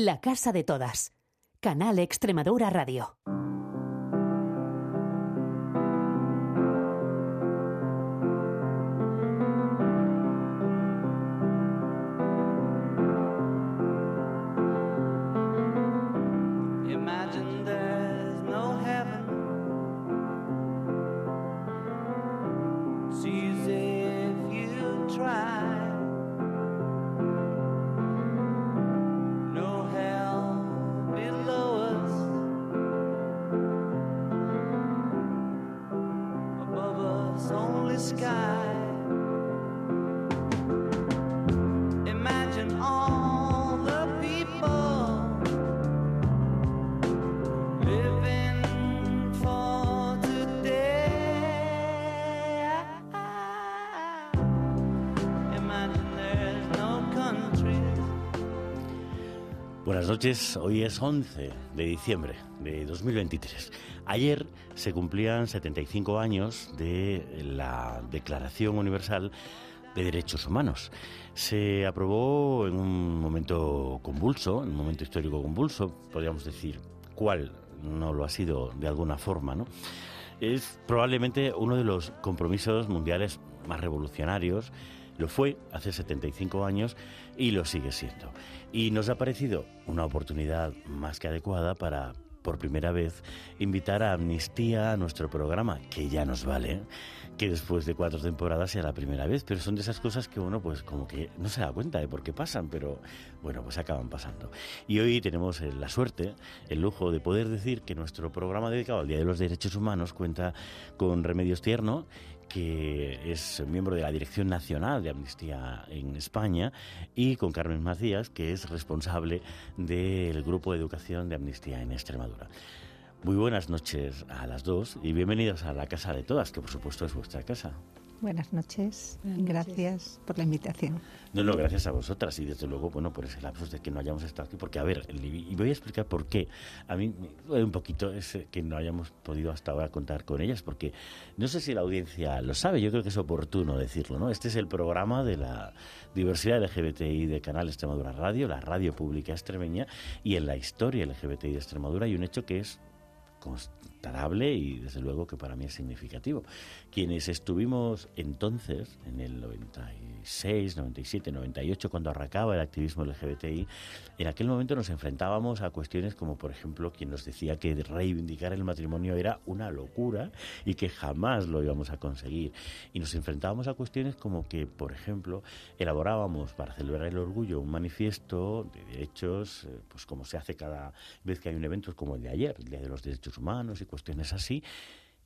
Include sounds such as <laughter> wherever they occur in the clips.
La Casa de Todas. Canal Extremadura Radio. Buenas noches, hoy es 11 de diciembre de 2023. Ayer se cumplían 75 años de la Declaración Universal de Derechos Humanos. Se aprobó en un momento convulso, en un momento histórico convulso, podríamos decir cuál no lo ha sido de alguna forma, ¿no? Es probablemente uno de los compromisos mundiales más revolucionarios. Lo fue hace 75 años y lo sigue siendo. Y nos ha parecido una oportunidad más que adecuada para, por primera vez, invitar a Amnistía a nuestro programa, que ya nos vale, que después de cuatro temporadas sea la primera vez, pero son de esas cosas que uno pues como que no se da cuenta de por qué pasan, pero bueno, pues acaban pasando. Y hoy tenemos eh, la suerte, el lujo de poder decir que nuestro programa dedicado al Día de los Derechos Humanos cuenta con Remedios Tierno, que es miembro de la Dirección Nacional de Amnistía en España, y con Carmen Macías, que es responsable del Grupo de Educación de Amnistía en Extremadura. Muy buenas noches a las dos y bienvenidos a la Casa de Todas, que por supuesto es vuestra casa. Buenas noches, gracias por la invitación. No, no, gracias a vosotras y desde luego, bueno, por ese lapsus de que no hayamos estado aquí, porque a ver, y voy a explicar por qué. A mí un poquito es que no hayamos podido hasta ahora contar con ellas, porque no sé si la audiencia lo sabe, yo creo que es oportuno decirlo, ¿no? Este es el programa de la diversidad LGBTI de Canal Extremadura Radio, la radio pública extremeña, y en la historia LGBTI de Extremadura hay un hecho que es y desde luego que para mí es significativo. Quienes estuvimos entonces, en el 96, 97, 98, cuando arrancaba el activismo LGBTI, en aquel momento nos enfrentábamos a cuestiones como, por ejemplo, quien nos decía que reivindicar el matrimonio era una locura y que jamás lo íbamos a conseguir. Y nos enfrentábamos a cuestiones como que, por ejemplo, elaborábamos para celebrar el orgullo un manifiesto de derechos, eh, pues como se hace cada vez que hay un evento como el de ayer, el Día de los Derechos Humanos y cuestiones así.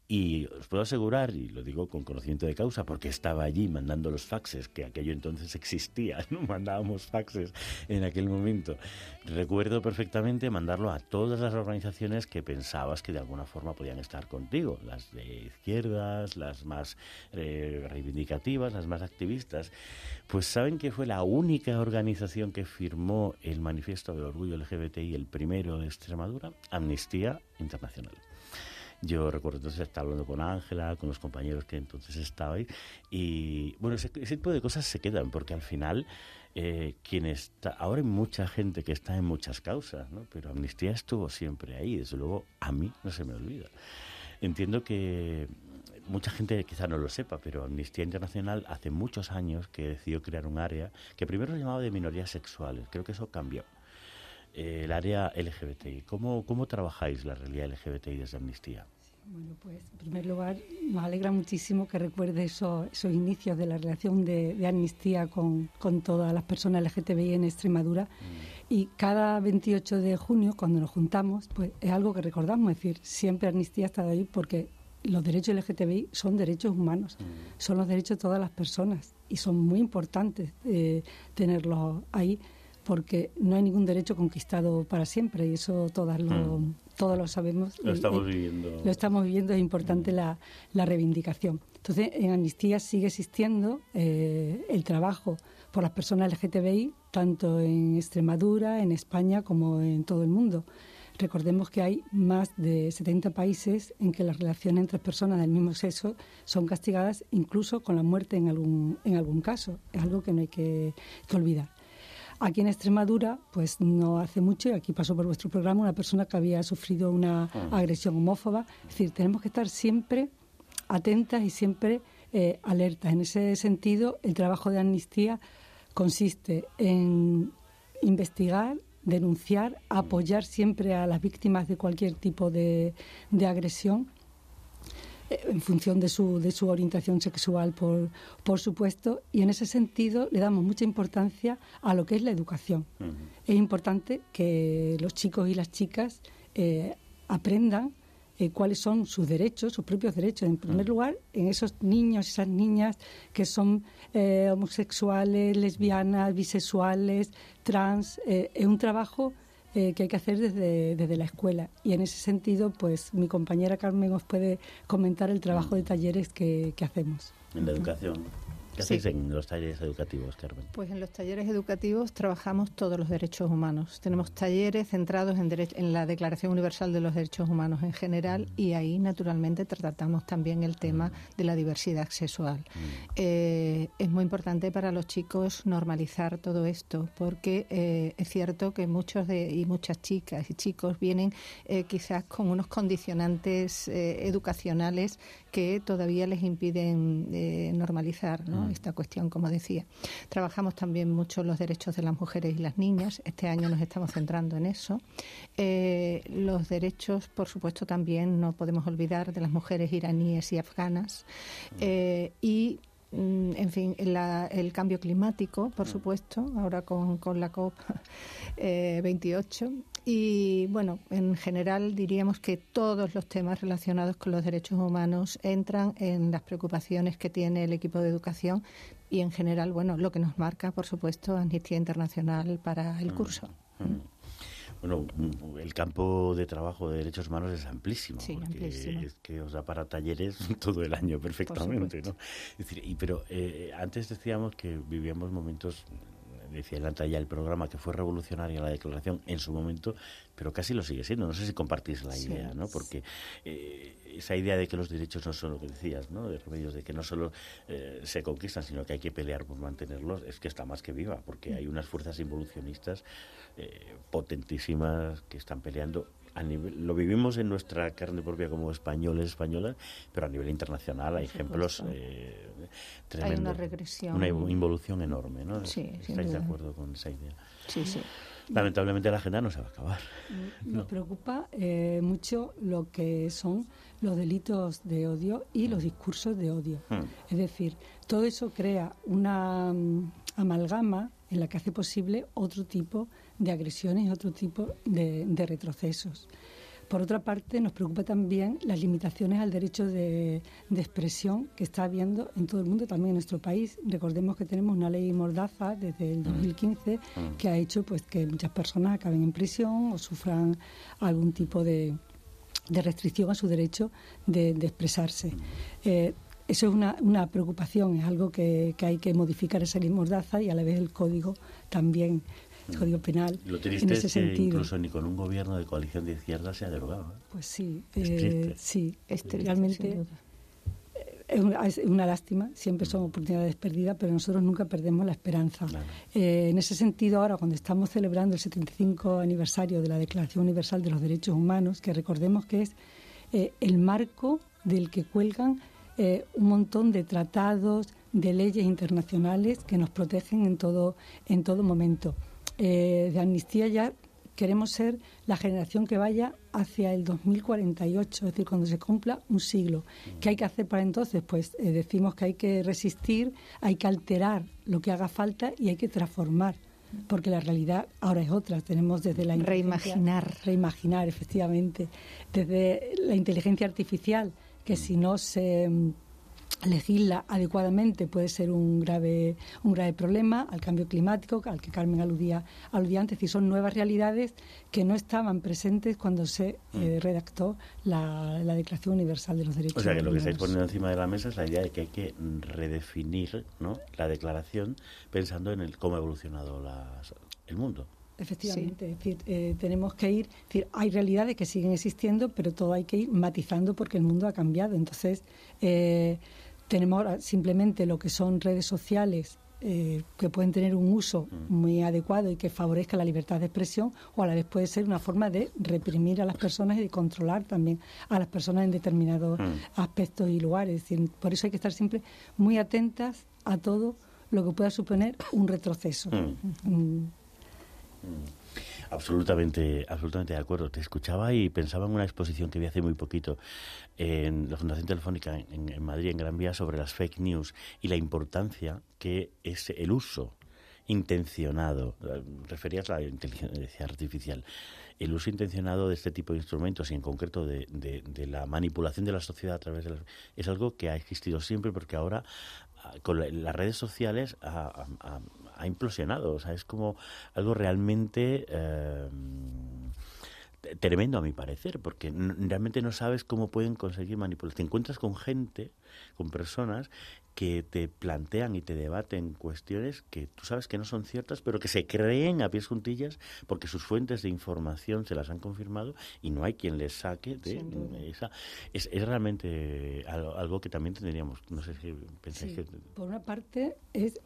Y os puedo asegurar, y lo digo con conocimiento de causa, porque estaba allí mandando los faxes, que aquello entonces existía, no <laughs> mandábamos faxes en aquel momento. Recuerdo perfectamente mandarlo a todas las organizaciones que pensabas que de alguna forma podían estar contigo, las de izquierdas, las más eh, reivindicativas, las más activistas. Pues saben que fue la única organización que firmó el manifiesto del orgullo LGBTI, el primero de Extremadura, Amnistía Internacional. Yo recuerdo entonces estar hablando con Ángela, con los compañeros que entonces estabais, y bueno, ese, ese tipo de cosas se quedan, porque al final, eh, quien está, ahora hay mucha gente que está en muchas causas, ¿no? pero Amnistía estuvo siempre ahí, desde luego a mí no se me olvida. Entiendo que mucha gente quizá no lo sepa, pero Amnistía Internacional hace muchos años que decidió crear un área que primero se llamaba de minorías sexuales, creo que eso cambió. Eh, el área LGBTI. ¿Cómo, ¿Cómo trabajáis la realidad LGBTI desde Amnistía? Bueno, pues en primer lugar nos alegra muchísimo que recuerde esos, esos inicios de la relación de, de amnistía con, con, todas las personas LGTBI en Extremadura. Mm. Y cada 28 de junio, cuando nos juntamos, pues es algo que recordamos, es decir, siempre Amnistía ha estado ahí porque los derechos LGTBI son derechos humanos, mm. son los derechos de todas las personas y son muy importantes eh, tenerlos ahí porque no hay ningún derecho conquistado para siempre y eso todas lo, mm. Todos lo sabemos. Lo estamos viviendo. Lo estamos viviendo, es importante mm. la, la, reivindicación. Entonces, en Amnistía sigue existiendo eh, el trabajo por las personas LGTBI, tanto en Extremadura, en España, como en todo el mundo. Recordemos que hay más de 70 países en que las relaciones entre personas del mismo sexo son castigadas incluso con la muerte en algún, en algún caso. Es algo que no hay que, que olvidar. Aquí en Extremadura, pues no hace mucho, y aquí pasó por vuestro programa, una persona que había sufrido una agresión homófoba. Es decir, tenemos que estar siempre atentas y siempre eh, alertas. En ese sentido, el trabajo de amnistía consiste en investigar, denunciar, apoyar siempre a las víctimas de cualquier tipo de, de agresión en función de su, de su orientación sexual, por, por supuesto, y en ese sentido le damos mucha importancia a lo que es la educación. Es importante que los chicos y las chicas eh, aprendan eh, cuáles son sus derechos, sus propios derechos. En primer lugar, en esos niños, esas niñas que son eh, homosexuales, lesbianas, bisexuales, trans, eh, es un trabajo eh, que hay que hacer desde, desde la escuela. Y en ese sentido, pues mi compañera Carmen os puede comentar el trabajo de talleres que, que hacemos. En la educación. ¿Qué Sí. hacéis en los talleres educativos, Carmen? Pues en los talleres educativos trabajamos todos los derechos humanos. Tenemos talleres centrados en, en la Declaración Universal de los Derechos Humanos en general y ahí naturalmente tratamos también el tema de la diversidad sexual. Eh, es muy importante para los chicos normalizar todo esto porque eh, es cierto que muchos de, y muchas chicas y chicos vienen eh, quizás con unos condicionantes educacionales que todavía les impiden normalizar ¿no? Esta cuestión, como decía. Trabajamos también mucho los derechos de las mujeres y las niñas. Este año nos estamos centrando en eso. Eh, los derechos, por supuesto, también no podemos olvidar de las mujeres iraníes y afganas. Eh, y mm, en fin, la- el cambio climático, por supuesto, ahora con, con la COP <laughs> eh, 28. Y bueno, en general diríamos que todos los temas relacionados con los derechos humanos entran en las preocupaciones que tiene el equipo de educación y en general, bueno, lo que nos marca, por supuesto, Amnistía Internacional para el curso. Bueno, mm, el campo de trabajo de derechos humanos es amplísimo. Sí, porque amplísimo. Es que os da para talleres <laughs> todo el año perfectamente. ¿no? Es decir, y, pero eh, antes decíamos que vivíamos momentos, decía delante ya el programa, que fue revolucionaria la declaración en su momento, pero casi lo sigue siendo. No sé si compartís la Sí. idea, ¿no? Porque eh, esa idea de que los derechos no son lo que decías, ¿no? De remedios, de que no solo eh, se conquistan, sino que hay que pelear por mantenerlos, es que está más que viva, porque hay unas fuerzas involucionistas eh, potentísimas que están peleando. A nivel, lo vivimos en nuestra carne propia como españoles, españolas, pero a nivel internacional hay ejemplos eh, Hay tremendos. una regresión. Una invo- involución enorme, ¿no? Sí, ¿Estáis de acuerdo con esa idea? Sí, sí. Lamentablemente la agenda no se va a acabar. <laughs> Nos preocupa eh, mucho lo que son los delitos de odio y los discursos de odio. Hmm. Es decir, todo eso crea una mm, amalgama en la que hace posible otro tipo de agresiones, otro tipo de, de retrocesos. Por otra parte, nos preocupa también las limitaciones al derecho de, de expresión que está habiendo en todo el mundo, también en nuestro país. Recordemos que tenemos una ley mordaza desde el 2015 que ha hecho pues que muchas personas acaben en prisión o sufran algún tipo de, de restricción a su derecho de, de expresarse. Eh, eso es una, una preocupación, es algo que, que hay que modificar esa ley mordaza y a la vez el código también, el código penal. Lo en triste ese es que sentido. incluso ni con un gobierno de coalición de izquierda se ha derogado. ¿eh? Pues sí, Es eh, triste. sí, Es triste, realmente duda. es una, es una lástima, siempre son oportunidades perdidas, pero nosotros nunca perdemos la esperanza. Claro. Eh, en ese sentido, ahora cuando estamos celebrando el 75 aniversario de la Declaración Universal de los Derechos Humanos, que recordemos que es eh, el marco del que cuelgan eh, un montón de tratados, de leyes internacionales que nos protegen en todo, en todo momento. Eh, de Amnistía ya queremos ser la generación que vaya hacia el 2048, es decir, cuando se cumpla un siglo. ¿Qué hay que hacer para entonces? Pues eh, decimos que hay que resistir, hay que alterar lo que haga falta y hay que transformar, porque la realidad ahora es otra. Tenemos desde la Reimaginar. reimaginar, efectivamente, desde la inteligencia artificial, que si no se mm, legisla adecuadamente puede ser un grave un grave problema al cambio climático al que Carmen aludía aludía antes y son nuevas realidades que no estaban presentes cuando se eh, redactó la, la Declaración Universal de los Derechos Mm. O sea que lo que Humanos. estáis poniendo encima de la mesa es la idea de que hay que redefinir ¿no? la declaración pensando en el cómo ha evolucionado la- el mundo. Efectivamente, es decir, eh, tenemos que ir, es decir, hay realidades que siguen existiendo, pero todo hay que ir matizando porque el mundo ha cambiado. Entonces, eh, tenemos ahora simplemente lo que son redes sociales eh, que pueden tener un uso Mm. muy adecuado y que favorezca la libertad de expresión, o a la vez puede ser una forma de reprimir a las personas y de controlar también a las personas en determinados Mm. aspectos y lugares. Por eso hay que estar siempre muy atentas a todo lo que pueda suponer un retroceso. Mm. Mm, Absolutamente, absolutamente de acuerdo. Te escuchaba y pensaba en una exposición que vi hace muy poquito en la Fundación Telefónica en, en Madrid, en Gran Vía, sobre las fake news y la importancia que es el uso intencionado, eh, referías a la inteligencia artificial, el uso intencionado de este tipo de instrumentos y en concreto de, de- de la manipulación de la sociedad a través de las, es algo que ha existido siempre porque ahora ah, con la- las redes sociales ha, ha- ha- implosionado, o sea, es como algo realmente eh, tremendo a mi parecer, porque n- realmente no sabes cómo pueden conseguir manipular. Te encuentras con gente, con personas que te plantean y te debaten cuestiones que tú sabes que no son ciertas, pero que se creen a pies juntillas porque sus fuentes de información se las han confirmado y no hay quien les saque de esa. Es, es realmente algo, algo que también tendríamos, no sé si pensáis Sí. que... Por una parte, es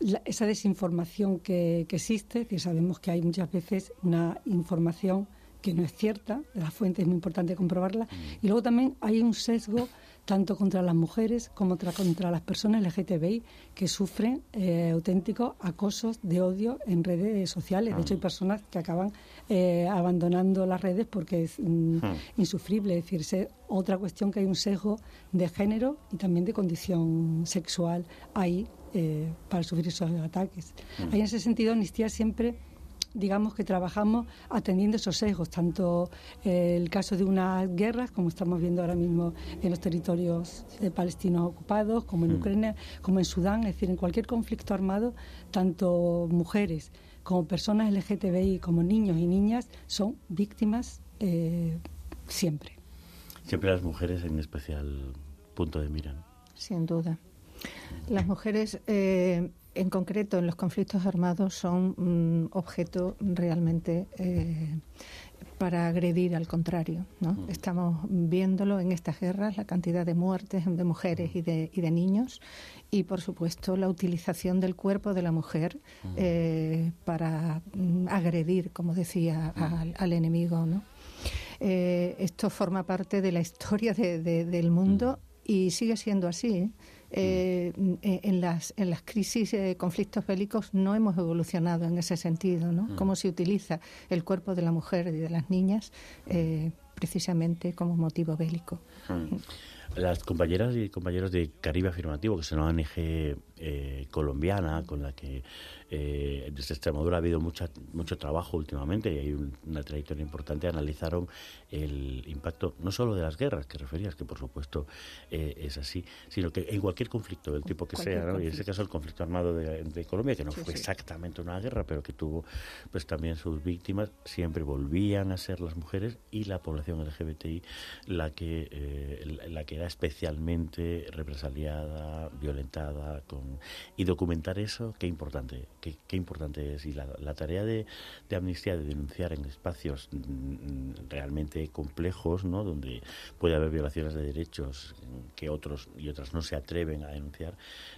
la- esa desinformación que, que existe, decir, sabemos que hay muchas veces una información que no es cierta, la fuente es muy importante comprobarla, y luego también hay un sesgo tanto contra las mujeres como tra- contra las personas LGTBI que sufren eh, auténticos acosos de odio en redes sociales. De hecho, hay personas que acaban eh, abandonando las redes porque es mm, insufrible. Es decir, es otra cuestión que hay un sesgo de género y también de condición sexual ahí eh, para sufrir esos ataques. Ahí en ese sentido, Amnistía siempre digamos que trabajamos atendiendo esos sesgos, tanto eh, el caso de unas guerras, como estamos viendo ahora mismo en los territorios eh, palestinos ocupados, como en Ucrania, como en Sudán, es decir, en cualquier conflicto armado, tanto mujeres como personas LGTBI, como niños y niñas, son víctimas eh, siempre. Siempre las mujeres en especial punto de mira. ¿no? Sin duda. Las mujeres, eh, en concreto en los conflictos armados, son mm, objeto realmente eh, para agredir al contrario. ¿no? Estamos viéndolo en estas guerras, la cantidad de muertes de mujeres y de, y de niños, y por supuesto la utilización del cuerpo de la mujer eh, para mm, agredir, como decía, al, al enemigo. ¿no? Eh, esto forma parte de la historia de- de- del mundo y sigue siendo así. ¿eh? Eh, en, las, en las crisis, eh, conflictos bélicos, no hemos evolucionado en ese sentido. ¿no? Cómo se utiliza el cuerpo de la mujer y de las niñas eh, precisamente como motivo bélico. Mm. Las compañeras y compañeros de Caribe Afirmativo, que es una ONG eh, colombiana con la que eh, desde Extremadura ha habido mucha, mucho trabajo últimamente y hay un- una trayectoria importante, analizaron el impacto no solo de las guerras que referías, que por supuesto eh, es así, sino que en cualquier conflicto del tipo que sea, ¿no? y en ese conflicto. caso el conflicto armado de, de Colombia, que no Sí, fue sí. exactamente una guerra, pero que tuvo pues también sus víctimas, siempre volvían a ser las mujeres y la población LGBTI la que, eh, la- la que era especialmente represaliada, violentada, con... y documentar eso, qué importante, qué, qué importante es. Y la, la tarea de, de Amnistía de denunciar en espacios mm, realmente complejos, ¿no? donde puede haber violaciones de derechos mm, que otros y otras no se atreven a denunciar,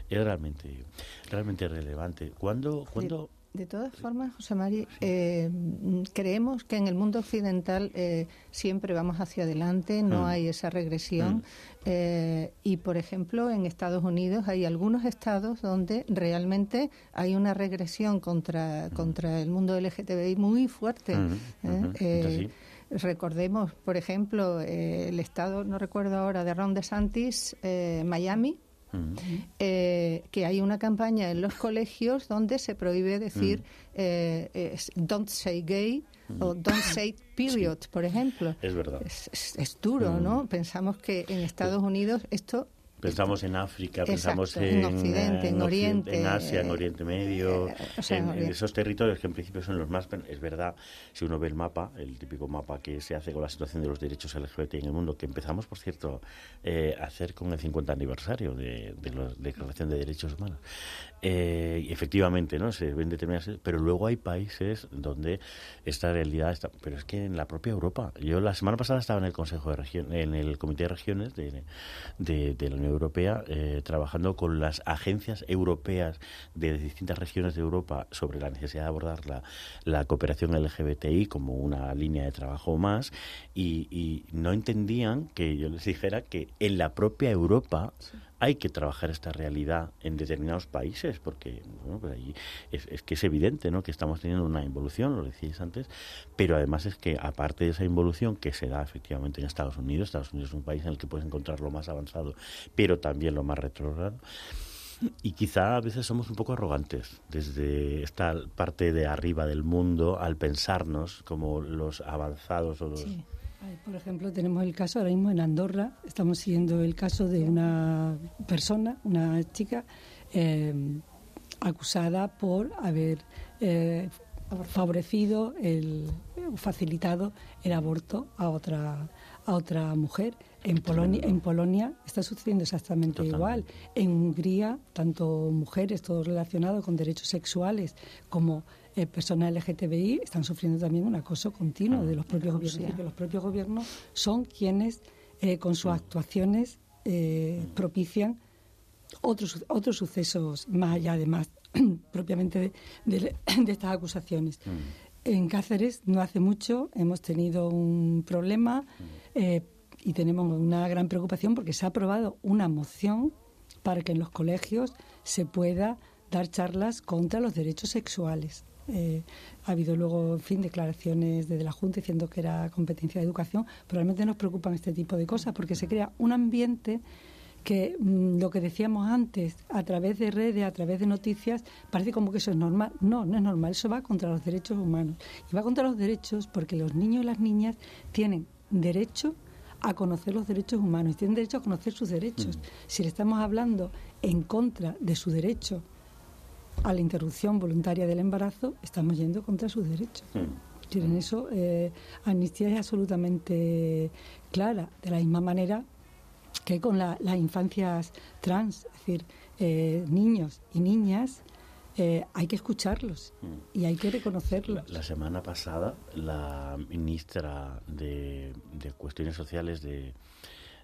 es realmente, realmente relevante. ¿Cuándo, cuándo De todas formas, José Mari, eh, mm, creemos que en el mundo occidental eh, siempre vamos hacia adelante, no Mm. hay esa regresión. eh, y, por ejemplo, en Estados Unidos hay algunos estados donde realmente hay una regresión contra, contra el mundo LGTBI muy fuerte. Mm, ¿eh? Eh, recordemos, por ejemplo, eh, el estado, no recuerdo ahora, de Ron DeSantis, eh, Eh, que hay una campaña en los colegios donde se prohíbe decir eh, es don't say gay o don't say period, por ejemplo. Es verdad. Es, es- es duro, ¿no? Pensamos que en Estados Unidos esto Pensamos en África, Exacto, pensamos en en, Occidente, eh, en Occidente, Oriente, en Asia, en Oriente Medio, eh, o sea, en, en en Oriente. esos territorios que en principio son los más... Es verdad, si uno ve el mapa, el típico mapa que se hace con la situación de los derechos LGBT en el mundo, que empezamos, por cierto, eh, a hacer con el 50 aniversario de, de la Declaración de Derechos Humanos. Eh, efectivamente, ¿no? Se ven determinadas... Pero luego hay países donde esta realidad está... Pero es que en la propia Europa... Yo la semana pasada estaba en el Consejo de Región, en el Comité de Regiones de, la Unión Unión Europea, eh, trabajando con las agencias europeas de distintas regiones de Europa sobre la necesidad de abordar la, la cooperación LGBTI como una línea de trabajo más y, y no entendían que yo les dijera que en la propia Europa hay que trabajar esta realidad en determinados países, porque bueno, pues ahí es, que es evidente ¿no? que estamos teniendo una involución, lo decíais antes, pero además es que aparte de esa involución que se da efectivamente en Estados Unidos, Estados Unidos es un país en el que puedes encontrar lo más avanzado, pero también lo más retrógrado, y quizá a veces somos un poco arrogantes desde esta parte de arriba del mundo al pensarnos como los avanzados o los... Por ejemplo, tenemos el caso ahora mismo en Andorra, estamos siguiendo el caso de una persona, una chica, eh, acusada por haber eh, favorecido, el, facilitado el aborto a otra, a otra mujer. En Polonia, en Polonia está sucediendo exactamente Totalmente. igual. En Hungría, tanto mujeres, todo relacionado con derechos sexuales, como eh, personas LGTBI, están sufriendo también un acoso continuo de los propios gobiernos. Que los propios gobiernos son quienes, eh, con sus actuaciones, eh, propician otros, otros sucesos más allá, además, <clears throat> propiamente de, de- de estas acusaciones. En Cáceres, no hace mucho, hemos tenido un problema eh, y tenemos una gran preocupación porque se ha aprobado una moción para que en los colegios se pueda dar charlas contra los derechos sexuales. Eh, ha habido luego, en fin, declaraciones desde la Junta diciendo que era competencia de educación, pero realmente nos preocupan este tipo de cosas porque se crea un ambiente que mm, lo que decíamos antes, a través de redes, a través de noticias, parece como que eso es normal. No, no es normal, eso va contra los derechos humanos. Y va contra los derechos porque los niños y las niñas tienen derecho a conocer los derechos humanos y tienen derecho a conocer sus derechos. Si le estamos hablando en contra de su derecho a la interrupción voluntaria del embarazo, estamos yendo contra sus derechos. Mm. Decir, En eso, eh, Amnistía es absolutamente clara. De la misma manera que con la- las infancias trans, es decir, eh, niños y niñas, eh, hay que escucharlos y hay que reconocerlos. la semana pasada, la ministra de, de Cuestiones Sociales de,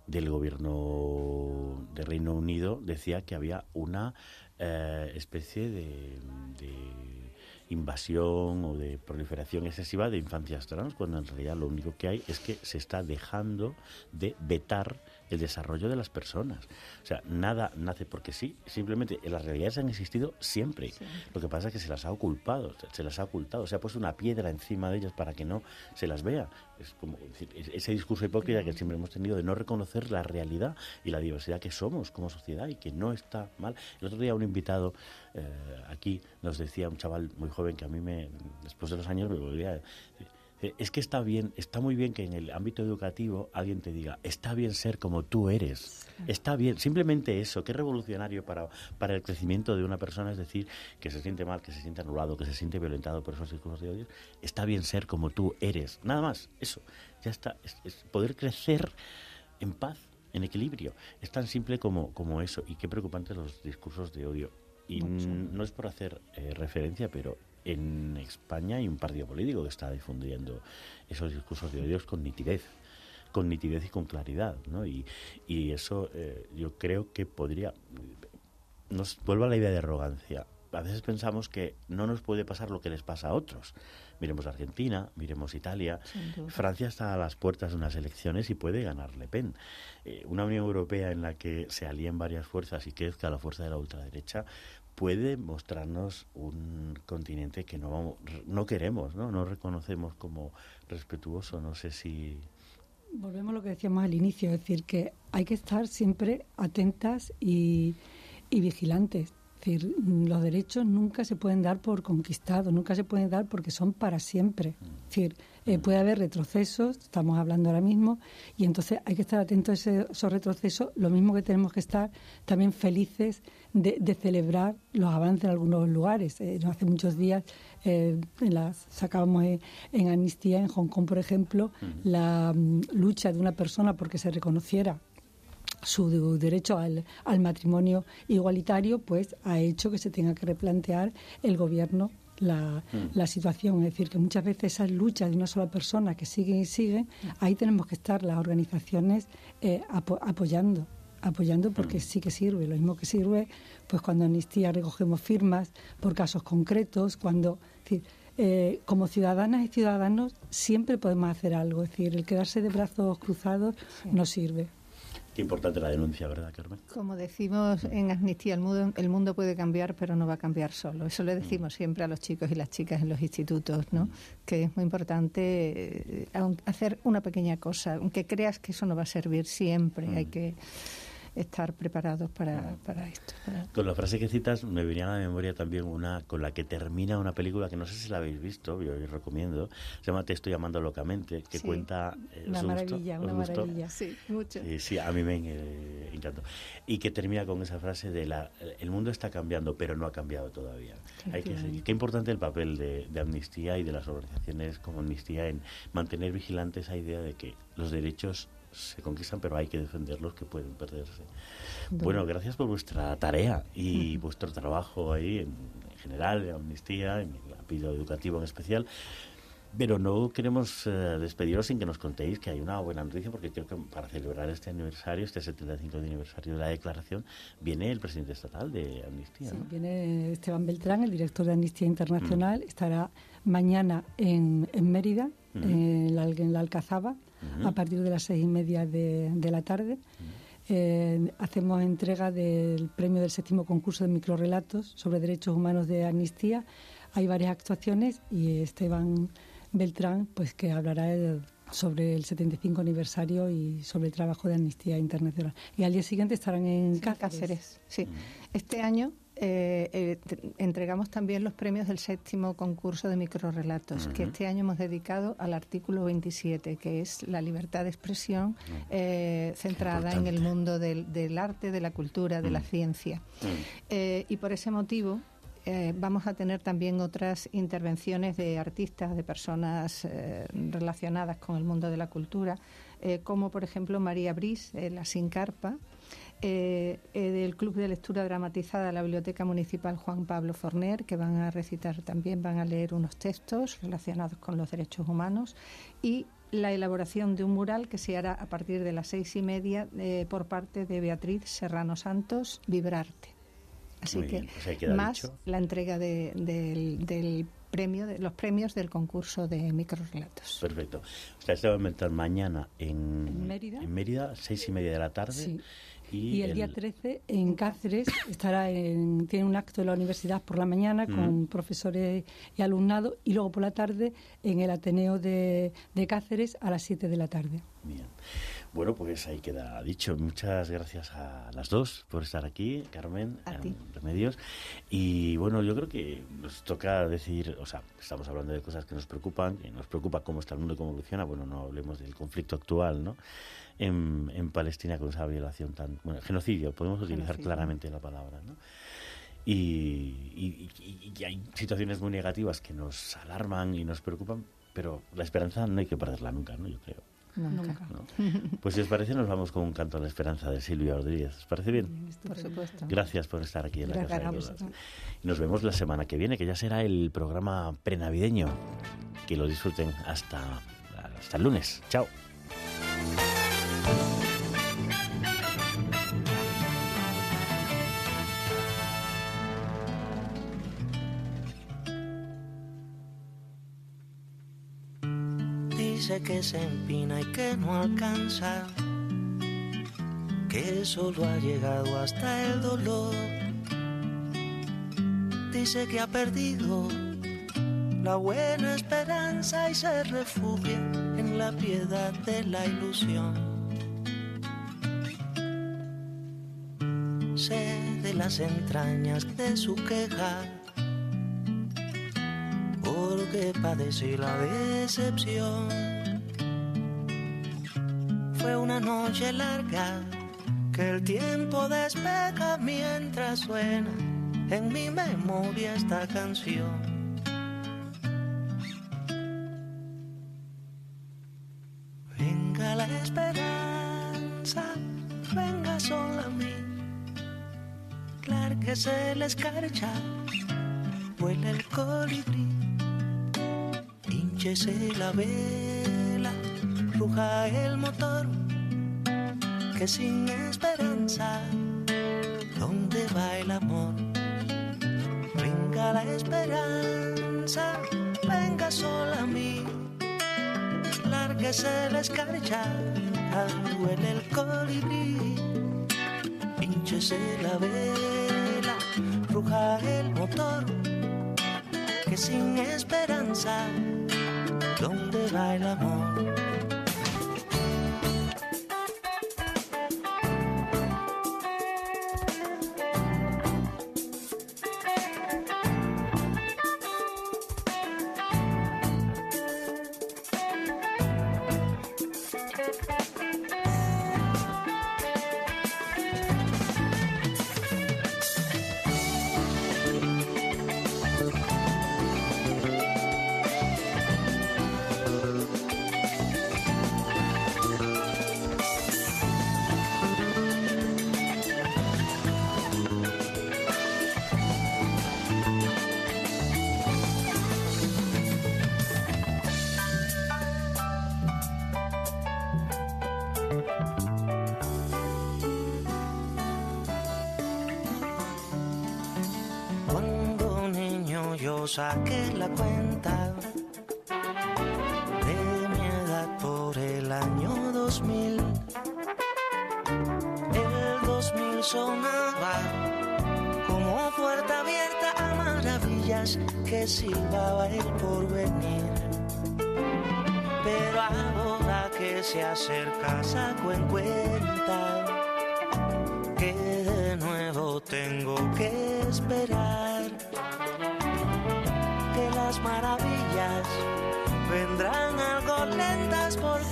del gobierno de Reino Unido decía que había una eh, especie de, de invasión o de proliferación excesiva de infancias trans, cuando en realidad lo único que hay es que se está dejando de vetar el desarrollo de las personas. O sea, nada nace porque sí, simplemente las realidades han existido siempre. Lo que pasa es que se las ha ocultado, se las ha ocultado, se ha puesto una piedra encima de ellas para que no se las vea. Es como decir, es- ese discurso hipócrita que siempre hemos tenido de no reconocer la realidad y la diversidad que somos como sociedad y que no está mal. El otro día un invitado eh, aquí nos decía, un chaval muy joven que a mí me, después de los años me volvía es que está bien, está muy bien que en el ámbito educativo alguien te diga, está bien ser como tú eres, está bien, simplemente eso, es revolucionario para, para el crecimiento de una persona, es decir, que se siente mal, que se siente anulado, que se siente violentado por esos discursos de odio, está bien ser como tú eres, nada más, eso, ya está, es, es poder crecer en paz, en equilibrio, es tan simple como, como eso, y qué preocupantes los discursos de odio. Y no es por hacer eh, referencia, pero en España hay un partido político que está difundiendo esos discursos de odios con nitidez, con nitidez y con claridad, ¿no? Y, y eso eh, yo creo que podría... Nos vuelvo a la idea de arrogancia. A veces pensamos que no nos puede pasar lo que les pasa a otros. Miremos Argentina, miremos Italia. Francia está a las puertas de unas elecciones y puede ganar Le Pen. Eh, una Unión Europea en la que se alíen varias fuerzas y crezca la fuerza de la ultraderecha puede mostrarnos un continente que no vamos, no queremos, ¿no? No reconocemos como respetuoso. No sé si Volvemos a lo que decíamos al inicio, es decir, que hay que estar siempre atentas y, y vigilantes. Es decir, los derechos nunca se pueden dar por conquistados, nunca se pueden dar porque son para siempre. Es decir, eh, puede haber retrocesos, estamos hablando ahora mismo, y entonces hay que estar atentos a ese- esos retrocesos, lo mismo que tenemos que estar también felices de, de celebrar los avances en algunos lugares. Eh, hace muchos días eh, las, sacábamos en, en Amnistía, en Hong Kong, por ejemplo, la mm, lucha de una persona porque se reconociera su de- derecho al, al matrimonio igualitario, pues ha hecho que se tenga que replantear el gobierno la, la situación. Es decir, que muchas veces esas luchas de una sola persona que siguen y siguen, ahí tenemos que estar las organizaciones eh, apo- apoyando apoyando porque sí que sirve. Lo mismo que sirve pues cuando Amnistía recogemos firmas por casos concretos, cuando... es decir, eh, como ciudadanas y ciudadanos siempre podemos hacer algo. Es decir, el quedarse de brazos cruzados no sirve. Qué importante la denuncia, ¿verdad, Carmen? Como decimos en Amnistía, el mundo, el mundo puede cambiar, pero no va a cambiar solo. Eso le decimos siempre a los chicos y las chicas en los institutos, ¿no? Que es muy importante eh, hacer una pequeña cosa, aunque creas que eso no va a servir siempre, hay que estar preparados para, para esto. para- Con la frase que citas me venía a la memoria también una con la que termina una película que no sé si la habéis visto, yo os recomiendo. Se llama Te estoy llamando locamente, que Sí, cuenta... eh, Una maravilla, ¿Os una gustó? maravilla. Sí, mucho. Sí, sí, a mí me eh, encantó. Y que termina con esa frase de la, el mundo está cambiando, pero no ha cambiado todavía. Hay que seguir. Qué importante el papel de, de Amnistía y de las organizaciones como Amnistía en mantener vigilante esa idea de que los derechos se conquistan, pero hay que defenderlos que pueden perderse. Bueno, gracias por vuestra tarea y <laughs> vuestro trabajo ahí en, en general, en Amnistía, en el ámbito educativo en especial. Pero no queremos eh, despediros sin que nos contéis que hay una buena noticia, porque creo que para celebrar este aniversario, este 75 aniversario de la declaración, viene el presidente estatal de Amnistía. Sí, ¿no? viene Esteban Beltrán, el director de Amnistía Internacional, estará mañana en, en Mérida, Ujú. en, la, en la Alcazaba, A partir de las seis y media de, de la tarde. Eh, hacemos entrega del premio del séptimo concurso de microrelatos sobre derechos humanos de Amnistía. Hay varias actuaciones y Esteban Beltrán, pues que hablará el- sobre el 75 aniversario y sobre el trabajo de Amnistía Internacional. Y al día siguiente estarán en Sí, Cáceres. Cáceres, sí. Este año eh, eh, entregamos también los premios del séptimo concurso de microrelatos, que este año hemos dedicado al artículo 27, que es la libertad de expresión eh, centrada en el mundo del, del arte, de la cultura, de la ciencia. Y por ese motivo eh, vamos a tener también otras intervenciones de artistas, de personas eh, relacionadas con el mundo de la cultura, eh, como por ejemplo María Bris, la Sincarpa, eh, eh, del Club de Lectura Dramatizada de la Biblioteca Municipal Juan Pablo Forner, que van a recitar también, van a leer unos textos relacionados con los derechos humanos, y la elaboración de un mural que se hará a partir de las seis y media eh, por parte de Beatriz Serrano Santos, Vibrarte. Así que pues más dicho. la entrega de- del, del premio, de los premios del concurso de microrelatos. Perfecto. O sea, este va a inventar mañana en, ¿En Mérida? en Mérida, seis y media de la tarde. Sí. Y, Y el día 13 en Cáceres estará en, tiene un acto en la universidad por la mañana con profesores y alumnado y luego por la tarde en el Ateneo de, de Cáceres a las 7 de la tarde. Bien. Bueno, pues ahí queda dicho. Muchas gracias a las dos por estar aquí, Carmen, A en ti. Remedios. Y bueno, yo creo que nos toca decir, o sea, estamos hablando de cosas que nos preocupan, que nos preocupa cómo está el mundo y cómo evoluciona. Bueno, no hablemos del conflicto actual, ¿no? En, en Palestina con esa violación tan. Bueno, genocidio, podemos utilizar Genocidio. claramente la palabra, ¿no? Y, y- y- y hay situaciones muy negativas que nos alarman y nos preocupan, pero la esperanza no hay que perderla nunca, ¿no? Yo creo. Nunca. ¿no? <laughs> Pues si os parece, nos vamos con un canto a la esperanza de Silvia Rodríguez. ¿Os parece bien? Por supuesto. Gracias por estar aquí en la Gracias Casa de nos vemos la semana que viene, que ya será el programa prenavideño. Que lo disfruten hasta, hasta el lunes. Chao. Que se empina y que no alcanza, que solo ha llegado hasta el dolor. Dice que ha perdido la buena esperanza y se refugia en la piedad de la ilusión. Sé de las entrañas de su queja porque padecí la decepción. Fue una noche larga que el tiempo despeja mientras suena en mi memoria esta canción. Venga la esperanza, venga sola a mí, lárguese la escarcha, vuela el colibrí. Hínchese la vela, ruja el motor, que sin esperanza, ¿dónde va el amor? Venga la esperanza, venga sola a mí, lárguese la escarcha, huele el colibrí, hinchese la vela, ruja el motor, que sin esperanza, ¿dónde va el amor? Saqué la cuenta de mi edad por el año 2000. El 2000 sonaba como puerta abierta a maravillas que silbaba el porvenir. Pero ahora que se acerca saco en cuenta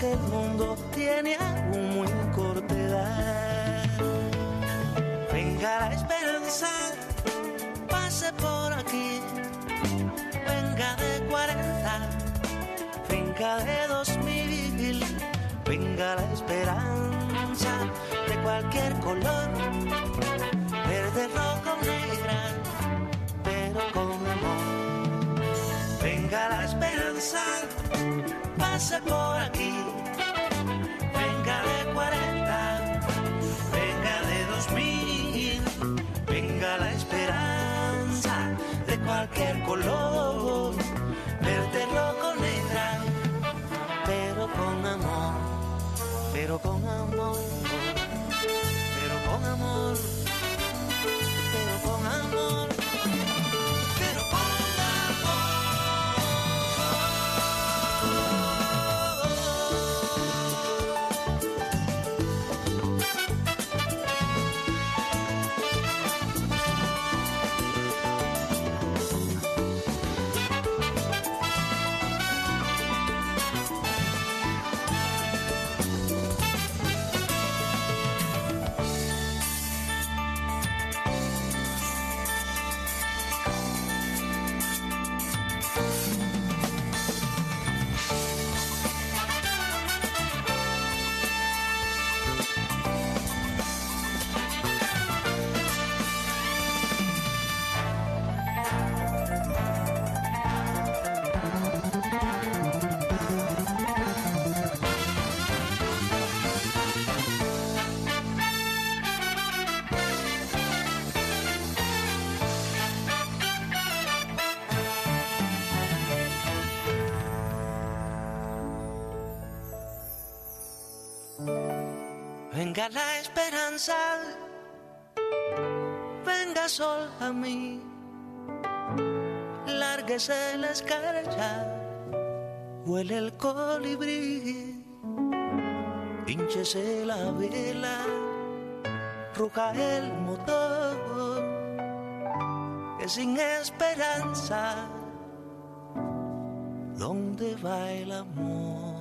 porque el mundo tiene aún muy corta edad. Venga la esperanza, pase por aquí. Venga de 40, venga de 2000, venga la esperanza de cualquier color, verde, rojo, negra, pero con venga la esperanza, pase por aquí. Venga de 40, venga de 2000, venga la esperanza de cualquier color, verde, rojo, negra, pero con amor, pero con amor, pero con amor, pero con amor. Venga la esperanza, venga sol a mí, lárguese la escarcha, huele el colibrí, hinchese la vela, ruja el motor, que sin esperanza, ¿dónde va el amor?